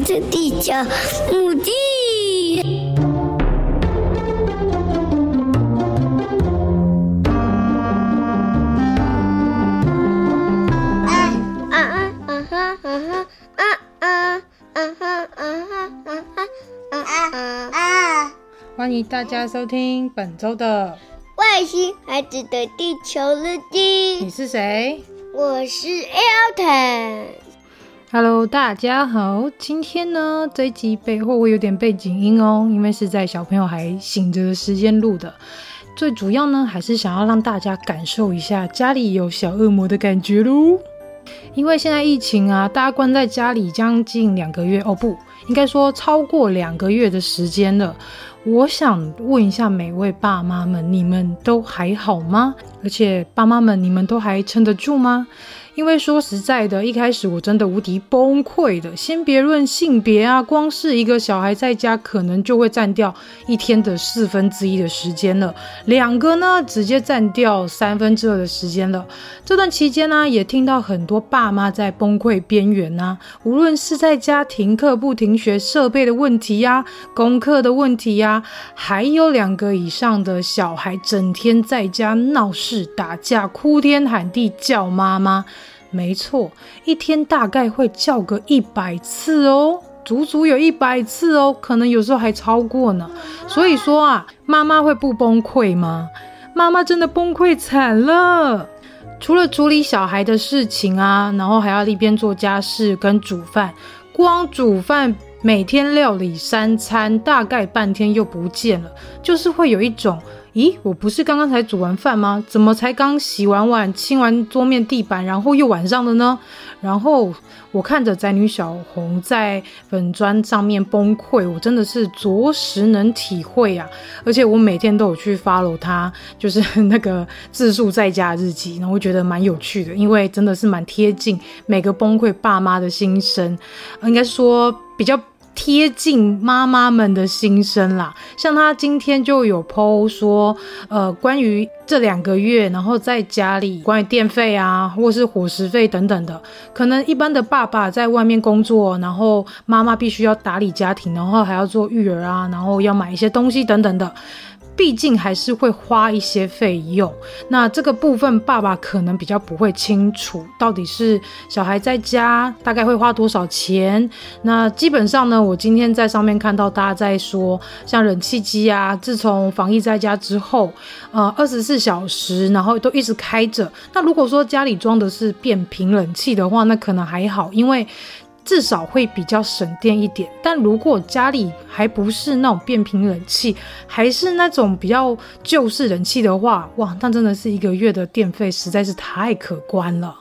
子的地球母地。欢迎大家收听本周的外星孩子的地球日记。你是谁？我是 Elton。Hello，大家好。今天呢，这一集背后会有点背景音哦，因为是在小朋友还醒着的时间录的。最主要呢，还是想要让大家感受一下家里有小恶魔的感觉喽。因为现在疫情啊，大家关在家里将近两个月哦，不，应该说超过两个月的时间了。我想问一下每位爸妈们，你们都还好吗？而且爸妈们，你们都还撑得住吗？因为说实在的，一开始我真的无敌崩溃的。先别论性别啊，光是一个小孩在家，可能就会占掉一天的四分之一的时间了。两个呢，直接占掉三分之二的时间了。这段期间呢，也听到很多爸妈在崩溃边缘啊，无论是在家停课不停学、设备的问题呀、功课的问题呀，还有两个以上的小孩整天在家闹事、打架、哭天喊地叫妈妈。没错，一天大概会叫个一百次哦，足足有一百次哦，可能有时候还超过呢。所以说啊，妈妈会不崩溃吗？妈妈真的崩溃惨了。除了处理小孩的事情啊，然后还要一边做家事跟煮饭，光煮饭每天料理三餐，大概半天又不见了，就是会有一种。咦，我不是刚刚才煮完饭吗？怎么才刚洗完碗、清完桌面、地板，然后又晚上了呢？然后我看着宅女小红在粉专上面崩溃，我真的是着实能体会啊！而且我每天都有去 follow 她，就是那个自述在家日记，然后我觉得蛮有趣的，因为真的是蛮贴近每个崩溃爸妈的心声，应该说比较。贴近妈妈们的心声啦，像他今天就有 po 说，呃，关于这两个月，然后在家里关于电费啊，或是伙食费等等的，可能一般的爸爸在外面工作，然后妈妈必须要打理家庭，然后还要做育儿啊，然后要买一些东西等等的。毕竟还是会花一些费用，那这个部分爸爸可能比较不会清楚，到底是小孩在家大概会花多少钱。那基本上呢，我今天在上面看到大家在说，像冷气机啊，自从防疫在家之后，呃，二十四小时然后都一直开着。那如果说家里装的是变频冷气的话，那可能还好，因为。至少会比较省电一点，但如果家里还不是那种变频冷气，还是那种比较旧式冷气的话，哇，那真的是一个月的电费实在是太可观了。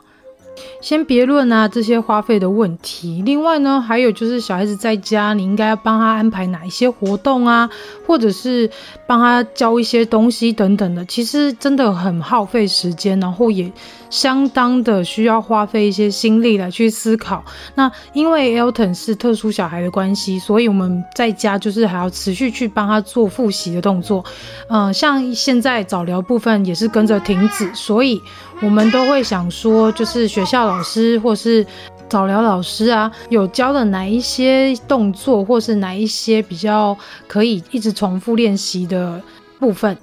先别论啊这些花费的问题，另外呢，还有就是小孩子在家，你应该要帮他安排哪一些活动啊，或者是帮他教一些东西等等的，其实真的很耗费时间，然后也相当的需要花费一些心力来去思考。那因为 Elton 是特殊小孩的关系，所以我们在家就是还要持续去帮他做复习的动作，嗯、像现在早疗部分也是跟着停止，所以。我们都会想说，就是学校老师或是早疗老师啊，有教的哪一些动作，或是哪一些比较可以一直重复练习的部分。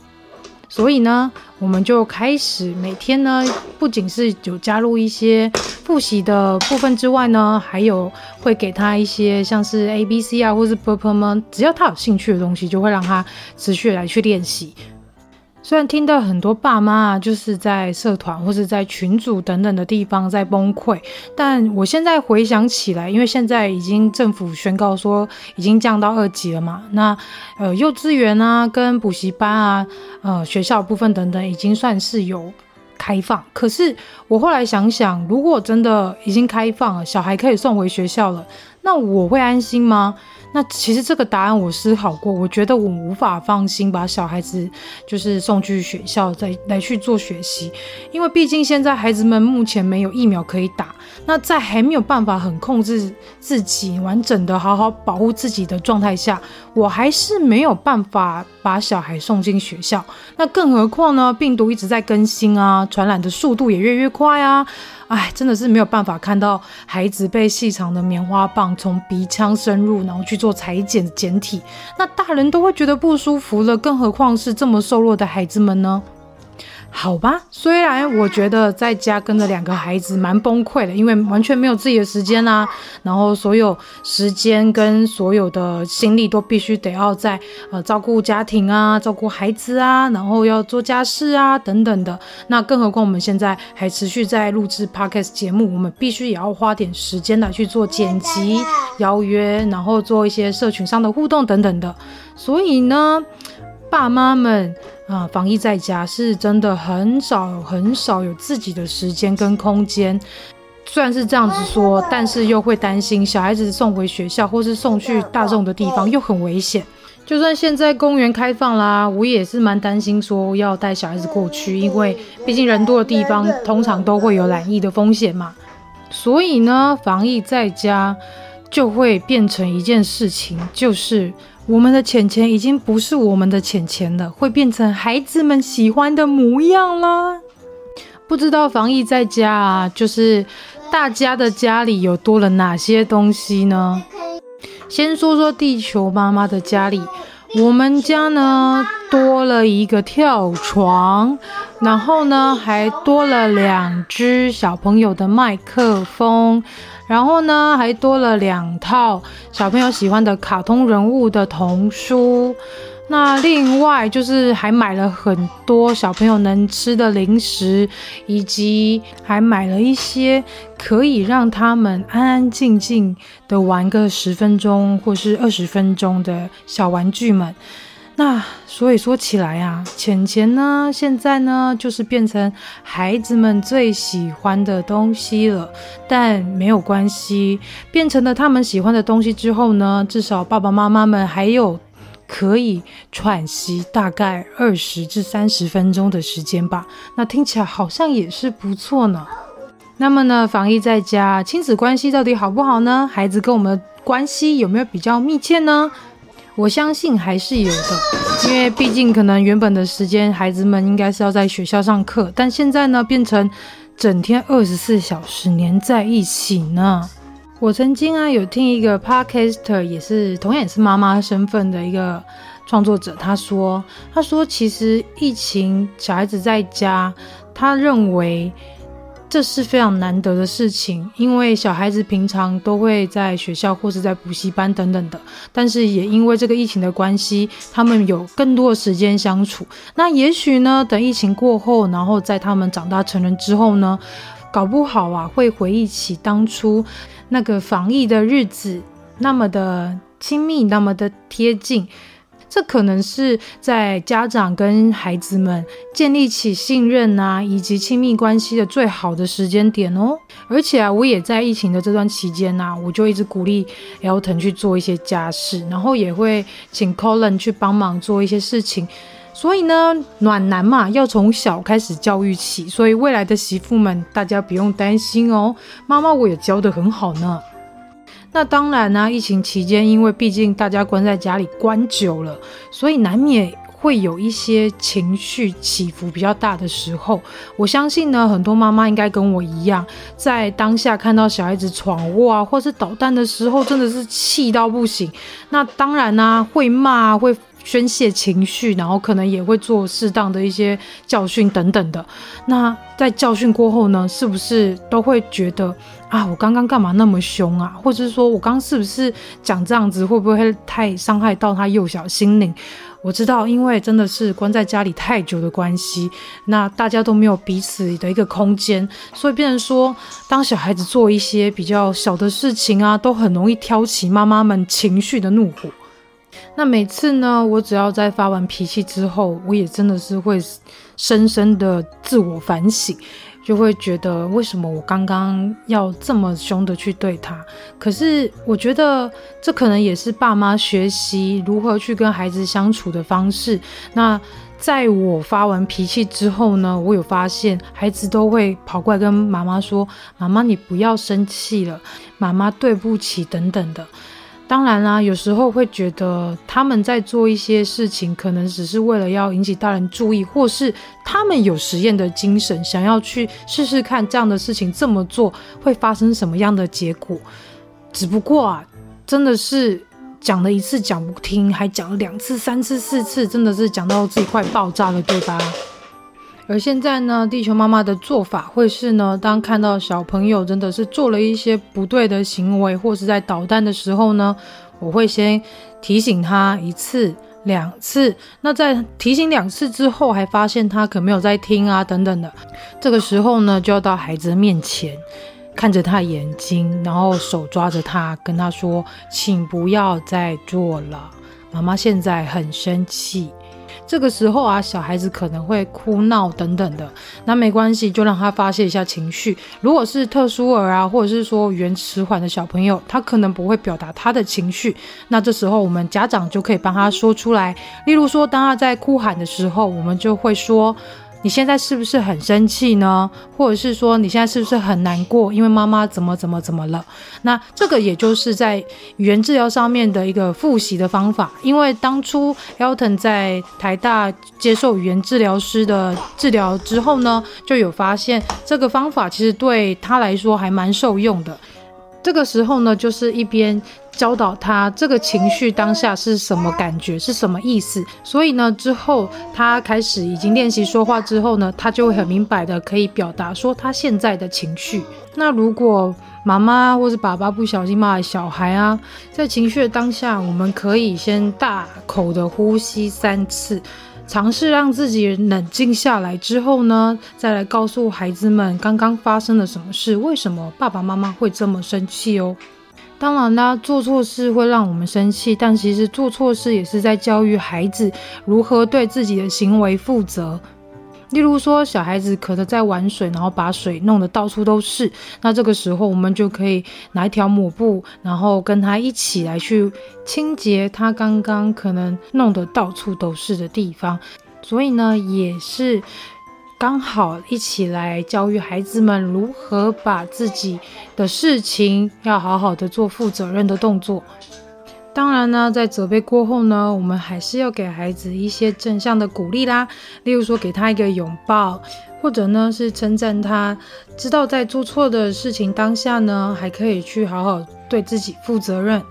所以呢，我们就开始每天呢，不仅是有加入一些复习的部分之外呢，还有会给他一些像是 A B C 啊，或是 Purple 吗只要他有兴趣的东西，就会让他持续来去练习。虽然听到很多爸妈啊，就是在社团或是在群组等等的地方在崩溃，但我现在回想起来，因为现在已经政府宣告说已经降到二级了嘛，那呃幼稚园啊跟补习班啊，呃学校部分等等已经算是有开放。可是我后来想想，如果真的已经开放了，小孩可以送回学校了，那我会安心吗？那其实这个答案我思考过，我觉得我无法放心把小孩子就是送去学校再来去做学习，因为毕竟现在孩子们目前没有疫苗可以打，那在还没有办法很控制自己完整的好好保护自己的状态下，我还是没有办法把小孩送进学校。那更何况呢，病毒一直在更新啊，传染的速度也越来越快啊。哎，真的是没有办法看到孩子被细长的棉花棒从鼻腔深入，然后去做裁剪检体，那大人都会觉得不舒服了，更何况是这么瘦弱的孩子们呢？好吧，虽然我觉得在家跟着两个孩子蛮崩溃的，因为完全没有自己的时间啊，然后所有时间跟所有的心力都必须得要在呃照顾家庭啊，照顾孩子啊，然后要做家事啊等等的。那更何况我们现在还持续在录制 Podcast 节目，我们必须也要花点时间来去做剪辑、邀约，然后做一些社群上的互动等等的。所以呢，爸妈们。啊，防疫在家是真的很少很少有自己的时间跟空间。虽然是这样子说，但是又会担心小孩子送回学校或是送去大众的地方又很危险。就算现在公园开放啦，我也是蛮担心说要带小孩子过去，因为毕竟人多的地方通常都会有染疫的风险嘛。所以呢，防疫在家就会变成一件事情，就是。我们的钱钱已经不是我们的钱钱了，会变成孩子们喜欢的模样了。不知道防疫在家啊，就是大家的家里有多了哪些东西呢？先说说地球妈妈的家里，我们家呢多了一个跳床，然后呢还多了两只小朋友的麦克风。然后呢，还多了两套小朋友喜欢的卡通人物的童书。那另外就是还买了很多小朋友能吃的零食，以及还买了一些可以让他们安安静静的玩个十分钟或是二十分钟的小玩具们。那所以说起来啊，钱钱呢，现在呢就是变成孩子们最喜欢的东西了。但没有关系，变成了他们喜欢的东西之后呢，至少爸爸妈妈们还有可以喘息大概二十至三十分钟的时间吧。那听起来好像也是不错呢。那么呢，防疫在家，亲子关系到底好不好呢？孩子跟我们关系有没有比较密切呢？我相信还是有的，因为毕竟可能原本的时间，孩子们应该是要在学校上课，但现在呢，变成整天二十四小时黏在一起呢。我曾经啊有听一个 podcaster，也是同样也是妈妈身份的一个创作者，他说，他说其实疫情小孩子在家，他认为。这是非常难得的事情，因为小孩子平常都会在学校或是在补习班等等的，但是也因为这个疫情的关系，他们有更多的时间相处。那也许呢，等疫情过后，然后在他们长大成人之后呢，搞不好啊，会回忆起当初那个防疫的日子，那么的亲密，那么的贴近。这可能是在家长跟孩子们建立起信任啊，以及亲密关系的最好的时间点哦。而且啊，我也在疫情的这段期间呐、我就一直鼓励 Elton 去做一些家事，然后也会请 Colin 去帮忙做一些事情。所以呢，暖男嘛，要从小开始教育起。所以未来的媳妇们，大家不用担心哦，妈妈我也教得很好呢。那当然呢、疫情期间，因为毕竟大家关在家里关久了，所以难免会有一些情绪起伏比较大的时候。我相信呢，很多妈妈应该跟我一样，在当下看到小孩子闯祸啊，或是捣蛋的时候，真的是气到不行。那当然呢、啊，会骂，会宣泄情绪，然后可能也会做适当的一些教训等等的。那在教训过后呢，是不是都会觉得？啊，我刚刚干嘛那么凶啊？或者是说我刚刚是不是讲这样子，会不会太伤害到他幼小心灵？我知道，因为真的是关在家里太久的关系，那大家都没有彼此的一个空间，所以变成说，当小孩子做一些比较小的事情啊，都很容易挑起妈妈们情绪的怒火。那每次呢，我只要在发完脾气之后，我也真的是会深深的自我反省，就会觉得为什么我刚刚要这么凶的去对他？可是我觉得这可能也是爸妈学习如何去跟孩子相处的方式。那在我发完脾气之后呢，我有发现孩子都会跑过来跟妈妈说：“妈妈，你不要生气了，妈妈对不起，等等的。”当然啦，有时候会觉得他们在做一些事情，可能只是为了要引起大人注意，或是他们有实验的精神，想要去试试看这样的事情这么做会发生什么样的结果。只不过啊，真的是讲了一次讲不听，还讲了两次、三次、四次，真的是讲到自己快爆炸了，对吧？而现在呢，地球妈妈的做法会是呢，当看到小朋友真的是做了一些不对的行为，或是在捣蛋的时候呢，我会先提醒他一次、两次。那在提醒两次之后，还发现他可没有在听啊，等等的，这个时候呢，就要到孩子的面前，看着他眼睛，然后手抓着他，跟他说：“请不要再做了，妈妈现在很生气。”这个时候啊，小孩子可能会哭闹等等的，那没关系，就让他发泄一下情绪。如果是特殊儿啊，或者是说语言迟缓的小朋友，他可能不会表达他的情绪，那这时候我们家长就可以帮他说出来。例如说，当他在哭喊的时候，我们就会说。你现在是不是很生气呢？或者是说你现在是不是很难过？因为妈妈怎么怎么怎么了？那这个也就是在语言治疗上面的一个复习的方法。因为当初 Elton 在台大接受语言治疗师的治疗之后呢，就有发现这个方法其实对他来说还蛮受用的。这个时候呢，就是一边教导他这个情绪当下是什么感觉，是什么意思。所以呢，之后他开始已经练习说话之后呢，他就会很明白的可以表达说他现在的情绪。那如果妈妈或是爸爸不小心骂了小孩啊，在情绪的当下，我们可以先大口的呼吸三次。尝试让自己冷静下来之后呢，再来告诉孩子们刚刚发生了什么事，为什么爸爸妈妈会这么生气哦。当然啦，做错事会让我们生气，但其实做错事也是在教育孩子如何对自己的行为负责。例如说，小孩子可能在玩水，然后把水弄得到处都是。那这个时候，我们就可以拿一条抹布，然后跟他一起来去清洁他刚刚可能弄得到处都是的地方。所以呢，也是刚好一起来教育孩子们如何把自己的事情要好好的做负责任的动作。当然呢，在责备过后呢，我们还是要给孩子一些正向的鼓励啦。例如说，给他一个拥抱，或者呢是称赞他，知道在做错的事情当下呢，还可以去好好对自己负责任。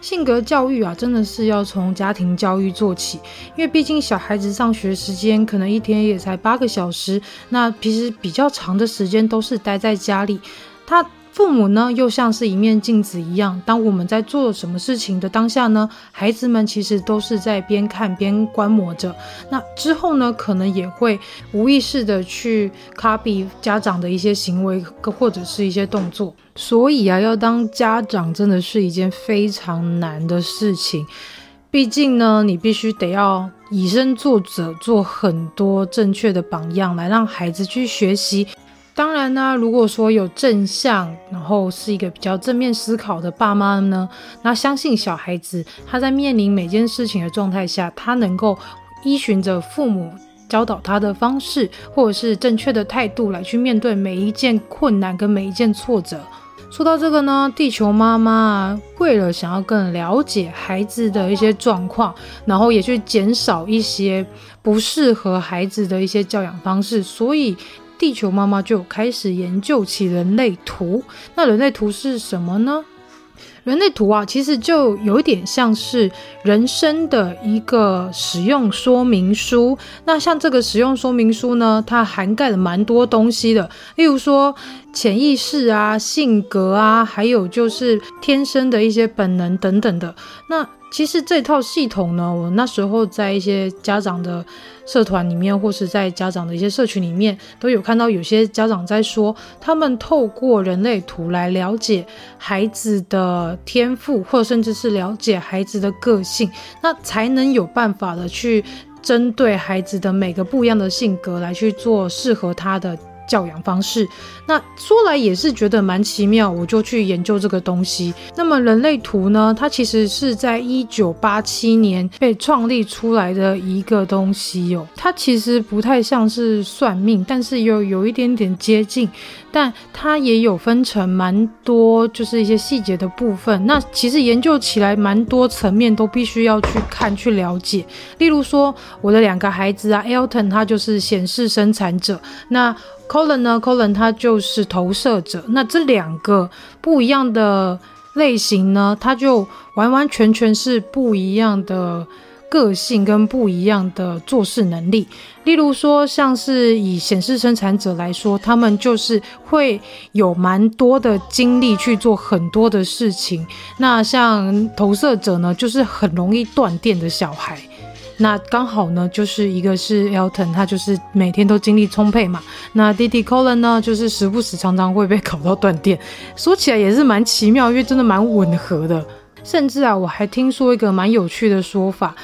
性格教育啊，真的是要从家庭教育做起，因为毕竟小孩子上学时间可能一天也才八个小时，那其实比较长的时间都是待在家里，他。父母呢，又像是一面镜子一样。当我们在做什么事情的当下呢，孩子们其实都是在边看边观摩着。那之后呢，可能也会无意识的去 copy 家长的一些行为或者是一些动作。所以啊，要当家长真的是一件非常难的事情。毕竟呢，你必须得要以身作则，做很多正确的榜样，来让孩子去学习。当然呢，如果说有正向，然后是一个比较正面思考的爸妈呢，那相信小孩子他在面临每件事情的状态下，他能够依循着父母教导他的方式，或者是正确的态度来去面对每一件困难跟每一件挫折。说到这个呢，地球妈妈为了想要更了解孩子的一些状况，然后也去减少一些不适合孩子的一些教养方式，所以。地球妈妈就开始研究起人类图。那人类图是什么呢？人类图啊，其实就有点像是人生的一个使用说明书。那像这个使用说明书呢，它涵盖了蛮多东西的，例如说潜意识啊、性格啊，还有就是天生的一些本能等等的。那其实这套系统呢，我那时候在一些家长的社团里面，或是在家长的一些社群里面，都有看到有些家长在说，他们透过人类图来了解孩子的天赋，或甚至是了解孩子的个性，那才能有办法的去针对孩子的每个不一样的性格来去做适合他的。教养方式，那说来也是觉得蛮奇妙，我就去研究这个东西。那么人类图呢，它其实是在一九八七年被创立出来的一个东西哦。它其实不太像是算命，但是又有一点点接近。但它也有分成蛮多，就是一些细节的部分。那其实研究起来蛮多层面都必须要去看去了解。例如说，我的两个孩子啊，Elton 他就是显示生产者，那 Colin 呢，Colin 他就是投射者。那这两个不一样的类型呢，它就完完全全是不一样的。个性跟不一样的做事能力，例如说，像是以显示生产者来说，他们就是会有蛮多的精力去做很多的事情。那像投射者呢，就是很容易断电的小孩。那刚好呢，就是一个是 Elton，他就是每天都精力充沛嘛。那弟弟 Colin 呢，就是时不时常常会被搞到断电。说起来也是蛮奇妙，因为真的蛮吻合的。甚至啊，我还听说一个蛮有趣的说法，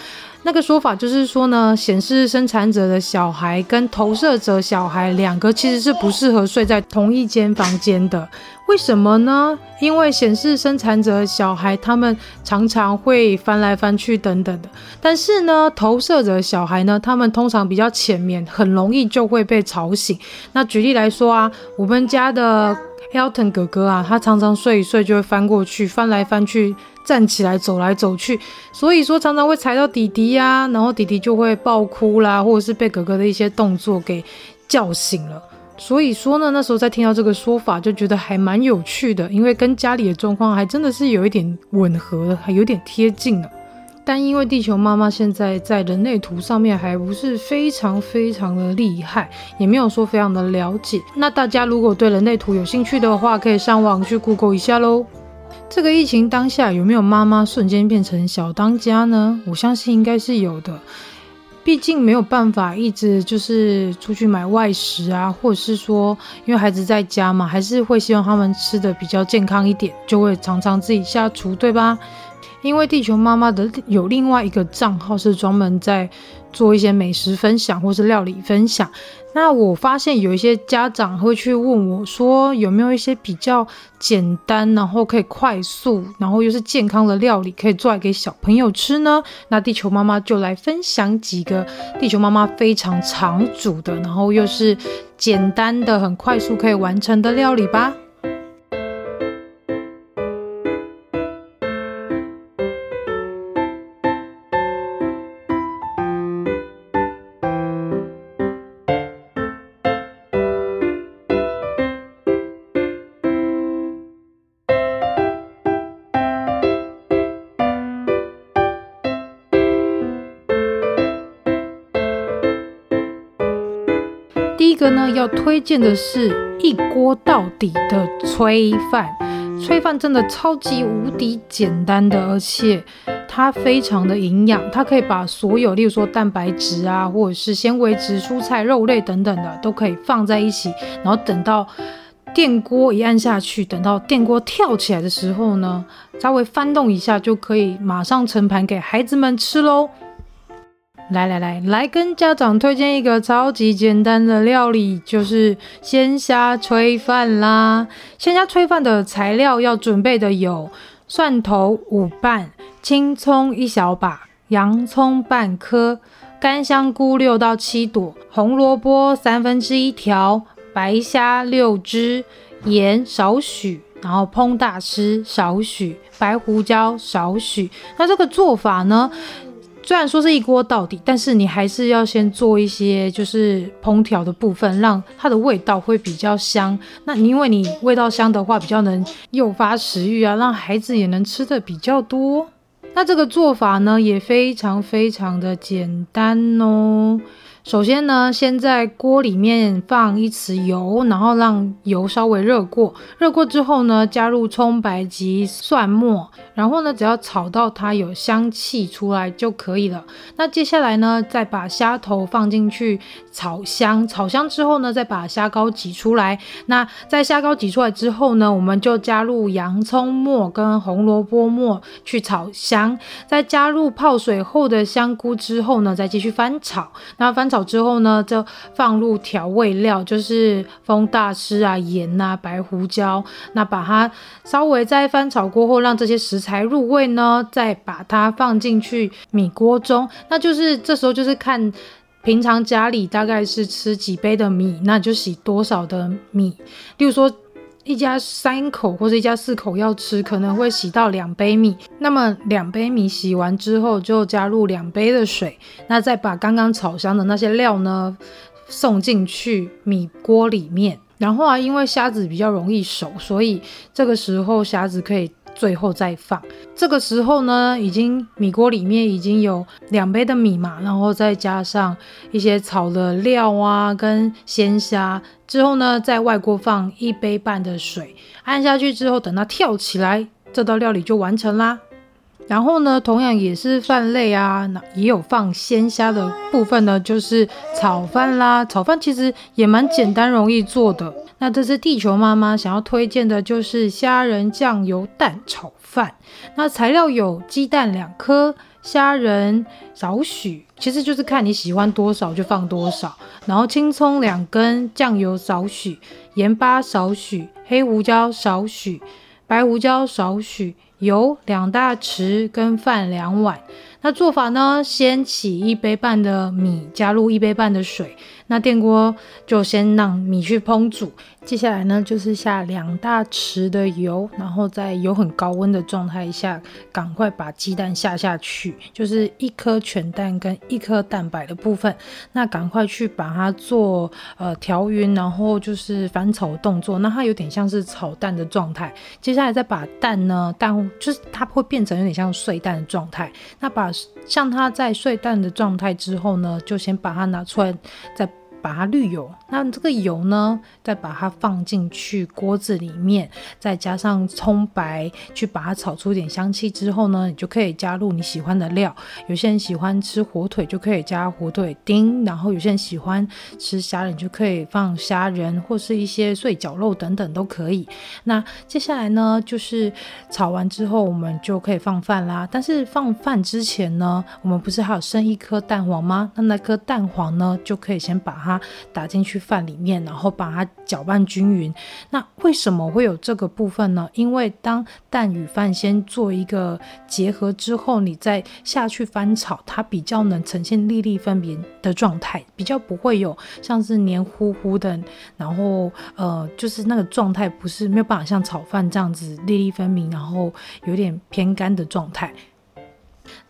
那个说法就是说呢，显示生产者的小孩跟投射者小孩两个其实是不适合睡在同一间房间的。为什么呢？因为显示生产者小孩他们常常会翻来翻去等等的，但是呢，投射者小孩呢，他们通常比较浅眠，很容易就会被吵醒。那举例来说啊，我们家的 Elton 哥哥啊，他常常睡一睡就会翻过去，翻来翻去。站起来走来走去，所以说常常会踩到弟弟呀、然后弟弟就会爆哭啦，或者是被哥哥的一些动作给叫醒了。所以说呢，那时候在听到这个说法，就觉得还蛮有趣的，因为跟家里的状况还真的是有一点吻合的，还有点贴近了。但因为地球妈妈现在在人类图上面还不是非常非常的厉害，也没有说非常的了解。那大家如果对人类图有兴趣的话，可以上网去 Google 一下喽。这个疫情当下有没有妈妈瞬间变成小当家呢？我相信应该是有的，毕竟没有办法一直就是出去买外食啊，或者是说因为孩子在家嘛，还是会希望他们吃得比较健康一点，就会常常自己下厨，对吧？因为地球妈妈的有另外一个账号是专门在做一些美食分享或是料理分享。那我发现有一些家长会去问我说，有没有一些比较简单，然后可以快速，然后又是健康的料理可以做来给小朋友吃呢？那地球妈妈就来分享几个地球妈妈非常常煮的，然后又是简单的、很快速可以完成的料理吧。要推荐的是一锅到底的炊饭。炊饭真的超级无敌简单的，而且它非常的营养。它可以把所有，例如说蛋白质啊，或者是纤维质、蔬菜、肉类等等的，都可以放在一起。然后等到电锅一按下去，等到电锅跳起来的时候呢，稍微翻动一下，就可以马上盛盘给孩子们吃喽。来来来来，跟家长推荐一个超级简单的料理，就是鲜虾炊饭啦。鲜虾炊饭的材料要准备的有：蒜头五瓣、青葱一小把、洋葱半颗、干香菇六到七朵、红萝卜三分之一条、白虾六只、盐少许，然后烹大师少许、白胡椒少许。那这个做法呢？虽然说是一锅到底，但是你还是要先做一些就是烹调的部分，让它的味道会比较香。那因为你味道香的话，比较能诱发食欲啊，让孩子也能吃的比较多。那这个做法呢，也非常非常的简单哦。首先呢，先在锅里面放一匙油，然后让油稍微热过。热过之后呢，加入葱白及蒜末，然后呢，只要炒到它有香气出来就可以了。那接下来呢，再把虾头放进去炒香，炒香之后呢，再把虾膏挤出来。那在虾膏挤出来之后呢，我们就加入洋葱末跟红萝卜末去炒香。再加入泡水后的香菇之后呢，再继续翻炒。那翻炒。之后呢，就放入调味料，就是风大师啊、盐啊、白胡椒。那把它稍微再翻炒过后，让这些食材入味呢，再把它放进去米锅中。那就是这时候就是看平常家里大概是吃几杯的米，那就洗多少的米。例如说。一家三口或者一家四口要吃，可能会洗到两杯米。那么两杯米洗完之后，就加入两杯的水，那再把刚刚炒香的那些料呢送进去米锅里面。然后啊，因为虾子比较容易熟，所以这个时候虾子可以。最后再放，这个时候呢，已经米锅里面已经有两杯的米嘛，然后再加上一些炒的料啊，跟鲜虾，之后呢，在外锅放一杯半的水，按下去之后，等它跳起来，这道料理就完成啦。然后呢，同样也是饭类啊，那也有放鲜虾的部分呢，就是炒饭啦。炒饭其实也蛮简单容易做的。那这次地球妈妈想要推荐的就是虾仁酱油蛋炒饭。那材料有鸡蛋两颗，虾仁少许，其实就是看你喜欢多少就放多少。然后青葱两根，酱油少许，盐巴少许，黑胡椒少许，白胡椒少许。油两大匙，跟饭两碗。那做法呢？先起一杯半的米，加入一杯半的水。那电锅就先让米去烹煮。接下来呢，就是下两大匙的油，然后在油很高温的状态下，赶快把鸡蛋下下去，就是一颗全蛋跟一颗蛋白的部分。那赶快去把它做呃调匀，然后就是翻炒动作。那它有点像是炒蛋的状态。接下来再把蛋呢，蛋就是它会变成有点像碎蛋的状态。那把像它在睡蛋的状态之后呢，就先把它拿出来，再。把它滤油，那这个油呢，再把它放进去锅子里面，再加上葱白，去把它炒出点香气之后呢，你就可以加入你喜欢的料。有些人喜欢吃火腿，就可以加火腿丁；然后有些人喜欢吃虾仁，就可以放虾仁或是一些碎绞肉等等都可以。那接下来呢，就是炒完之后，我们就可以放饭啦。但是放饭之前呢，我们不是还有剩一颗蛋黄吗？那那颗蛋黄呢，就可以先把它。打进去饭里面，然后把它搅拌均匀。那为什么会有这个部分呢？因为当蛋与饭先做一个结合之后，你再下去翻炒，它比较能呈现粒粒分明的状态，比较不会有像是黏糊糊的，然后呃，就是那个状态不是没有办法像炒饭这样子粒粒分明，然后有点偏干的状态。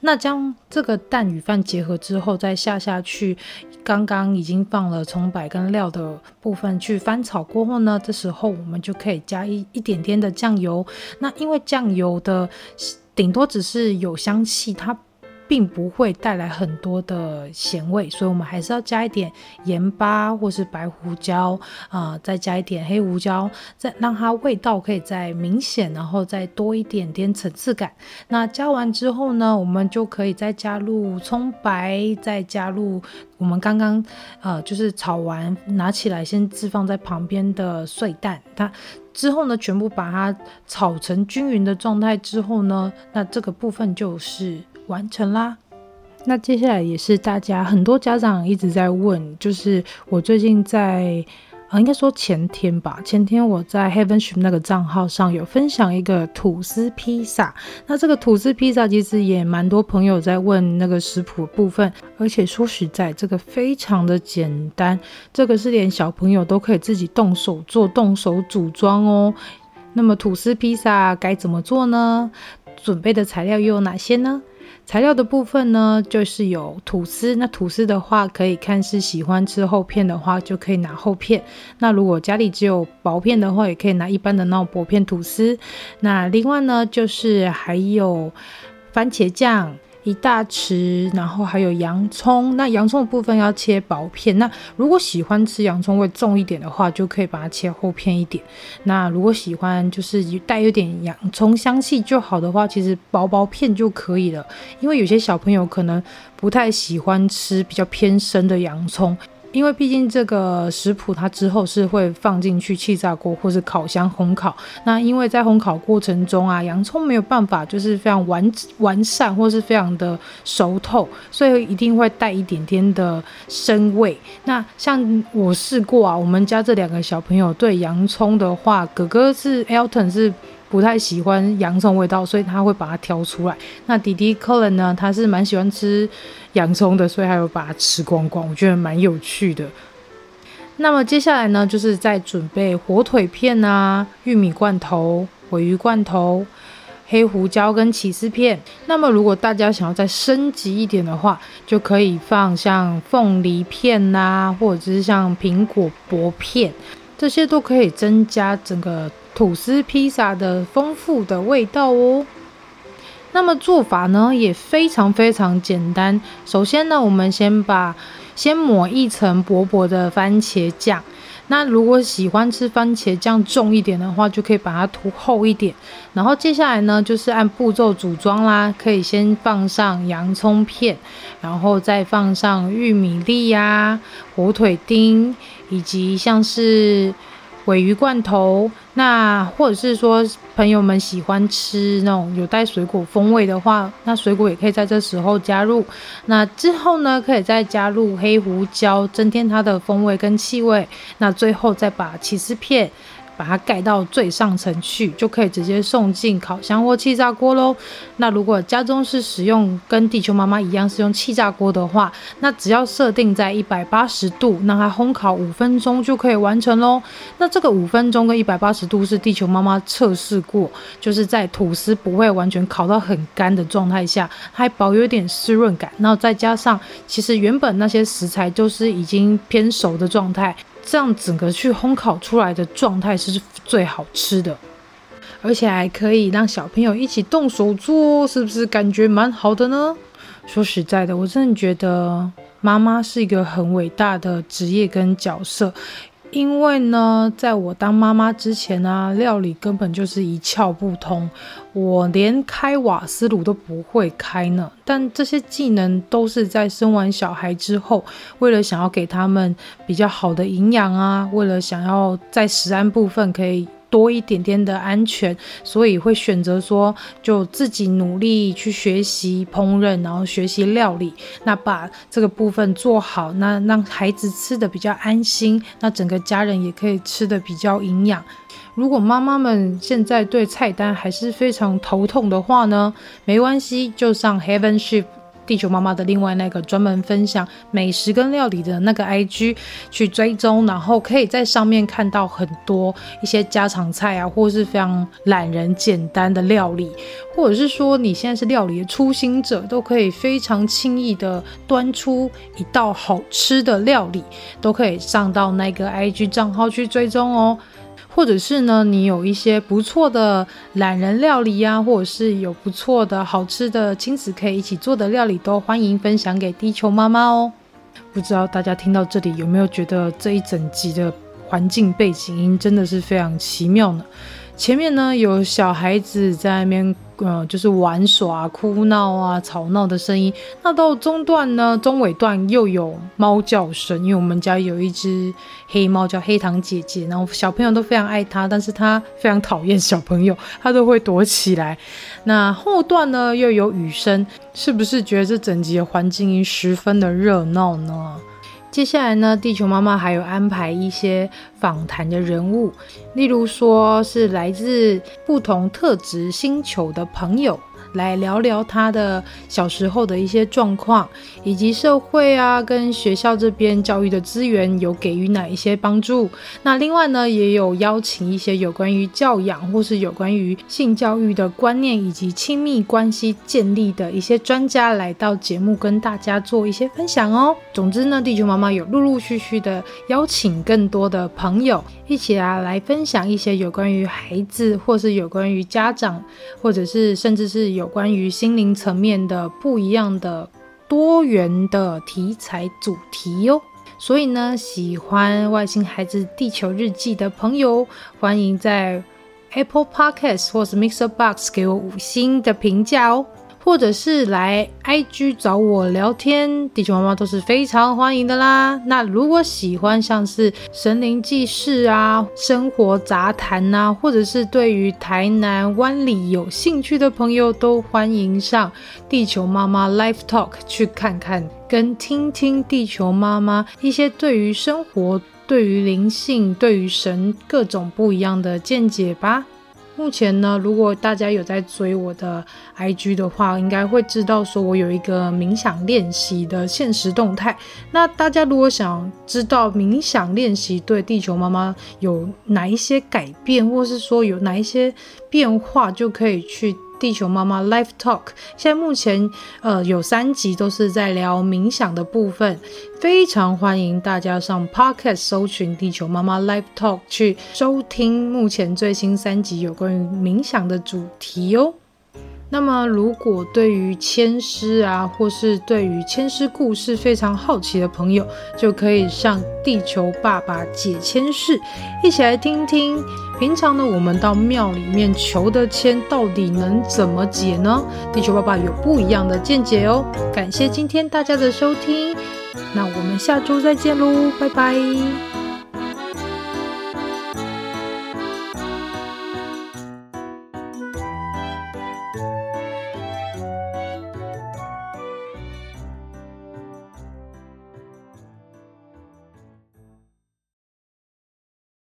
那将这个蛋与饭结合之后，再下下去，刚刚已经放了葱白跟料的部分去翻炒过后呢，这时候我们就可以加一一点点的酱油。那因为酱油的顶多只是有香气，它。并不会带来很多的咸味，所以我们还是要加一点盐巴或是白胡椒啊、再加一点黑胡椒，再让它味道可以再明显，然后再多一点点层次感。那加完之后呢，我们就可以再加入葱白，再加入我们刚刚呃就是炒完拿起来先置放在旁边的碎蛋，它之后呢全部把它炒成均匀的状态之后呢，那这个部分就是。完成啦，那接下来也是大家很多家长一直在问，就是我最近在啊，应该说前天吧，前天我在 Heaven Ship 那个账号上有分享一个吐司披萨。那这个吐司披萨其实也蛮多朋友在问那个食谱部分，而且说实在，这个非常的简单，这个是连小朋友都可以自己动手做、动手组装哦。那么吐司披萨该怎么做呢？准备的材料又有哪些呢？材料的部分呢，就是有吐司。那吐司的话，可以看是喜欢吃厚片的话，就可以拿厚片。那如果家里只有薄片的话，也可以拿一般的那种薄片吐司。那另外呢，就是还有番茄酱。一大匙，然后还有洋葱。那洋葱的部分要切薄片。那如果喜欢吃洋葱味重一点的话，就可以把它切厚片一点。那如果喜欢就是带有点洋葱香气就好的话，其实薄薄片就可以了。因为有些小朋友可能不太喜欢吃比较偏生的洋葱。因为毕竟这个食谱它之后是会放进去气炸锅或是烤箱烘烤，那因为在烘烤过程中啊，洋葱没有办法就是非常完完善或是非常的熟透，所以一定会带一点点的生味。那像我试过啊，我们家这两个小朋友对洋葱的话，哥哥是 Elton 是。不太喜欢洋葱味道，所以他会把它挑出来。那弟弟 Colin 呢，他是蛮喜欢吃洋葱的，所以他会把它吃光光。我觉得蛮有趣的。那么接下来呢，就是在准备火腿片啊、玉米罐头、鮪鱼罐头、黑胡椒跟起司片。那么如果大家想要再升级一点的话，就可以放像凤梨片呐、啊，或者是像苹果薄片，这些都可以增加整个。吐司披萨的丰富的味道哦。那么做法呢也非常非常简单。首先呢，我们先把先抹一层薄薄的番茄酱。那如果喜欢吃番茄酱重一点的话，就可以把它涂厚一点。然后接下来呢，就是按步骤组装啦。可以先放上洋葱片，然后再放上玉米粒呀、火腿丁，以及像是。尾鱼罐头，那或者是说朋友们喜欢吃那种有带水果风味的话，那水果也可以在这时候加入。那之后呢，可以再加入黑胡椒，增添它的风味跟气味。那最后再把起司片。把它盖到最上层去，就可以直接送进烤箱或气炸锅喽。那如果家中是使用跟地球妈妈一样是用气炸锅的话，那只要设定在一百八十度，让它烘烤五分钟就可以完成喽。那这个五分钟跟一百八十度是地球妈妈测试过，就是在吐司不会完全烤到很干的状态下，还保有一点湿润感。然后再加上，其实原本那些食材都是已经偏熟的状态。这样整个去烘烤出来的状态是最好吃的，而且还可以让小朋友一起动手做，是不是感觉蛮好的呢？说实在的，我真的觉得妈妈是一个很伟大的职业跟角色。因为呢，在我当妈妈之前呢，料理根本就是一窍不通，我连开瓦斯炉都不会开呢。但这些技能都是在生完小孩之后，为了想要给他们比较好的营养啊，为了想要在食安部分可以。多一点点的安全，所以会选择说，就自己努力去学习烹饪，然后学习料理，那把这个部分做好，那让孩子吃得比较安心，那整个家人也可以吃得比较营养。如果妈妈们现在对菜单还是非常头痛的话呢，没关系，就上 Heavenship。地球妈妈的另外那个专门分享美食跟料理的那个 IG 去追踪，然后可以在上面看到很多一些家常菜啊，或是非常懒人简单的料理，或者是说你现在是料理的初心者，都可以非常轻易的端出一道好吃的料理，都可以上到那个 IG 账号去追踪哦。或者是呢，你有一些不错的懒人料理呀、啊，或者是有不错的好吃的亲子可以一起做的料理，都欢迎分享给地球妈妈哦。不知道大家听到这里有没有觉得这一整集的环境背景音真的是非常奇妙呢？前面呢有小孩子在那边。呃，就是玩耍、哭闹啊、吵闹的声音。那到中段呢，中尾段又有猫叫声，因为我们家有一只黑猫叫黑糖姐姐，然后小朋友都非常爱它，但是它非常讨厌小朋友，它都会躲起来。那后段呢，又有雨声，是不是觉得这整集的环境音十分的热闹呢？接下来呢，地球妈妈还有安排一些访谈的人物，例如说是来自不同特质星球的朋友。来聊聊他的小时候的一些状况，以及社会啊跟学校这边教育的资源有给予哪一些帮助。那另外呢，也有邀请一些有关于教养或是有关于性教育的观念以及亲密关系建立的一些专家来到节目跟大家做一些分享哦。总之呢，地球妈妈有陆陆续续的邀请更多的朋友一起啊来分享一些有关于孩子，或是有关于家长，或者是甚至是有关于心灵层面的不一样的多元的题材主题哟。所以呢，喜欢《外星孩子地球日记》的朋友，欢迎在 Apple Podcast 或是 Mixer Box 给我五星的评价哦。或者是来 IG 找我聊天，地球妈妈都是非常欢迎的啦。那如果喜欢像是神灵记事啊、生活杂谈呐，或者是对于台南湾里有兴趣的朋友，都欢迎上地球妈妈 Live Talk 去看看，跟听听地球妈妈一些对于生活、对于灵性、对于神各种不一样的见解吧。目前呢，如果大家有在追我的 IG 的话，应该会知道说我有一个冥想练习的限时动态。那大家如果想知道冥想练习对地球妈妈有哪一些改变，或是说有哪一些变化，就可以去。地球妈妈 Live Talk，现在目前呃有三集都是在聊冥想的部分，非常欢迎大家上 Podcast 搜寻地球妈妈 Live Talk 去收听目前最新三集有关于冥想的主题哦。那么，如果对于签诗啊，或是对于签诗故事非常好奇的朋友，就可以上地球爸爸解签室，一起来听听。平常呢，我们到庙里面求的签，到底能怎么解呢？地球爸爸有不一样的见解哦。感谢今天大家的收听，那我们下周再见喽，拜拜。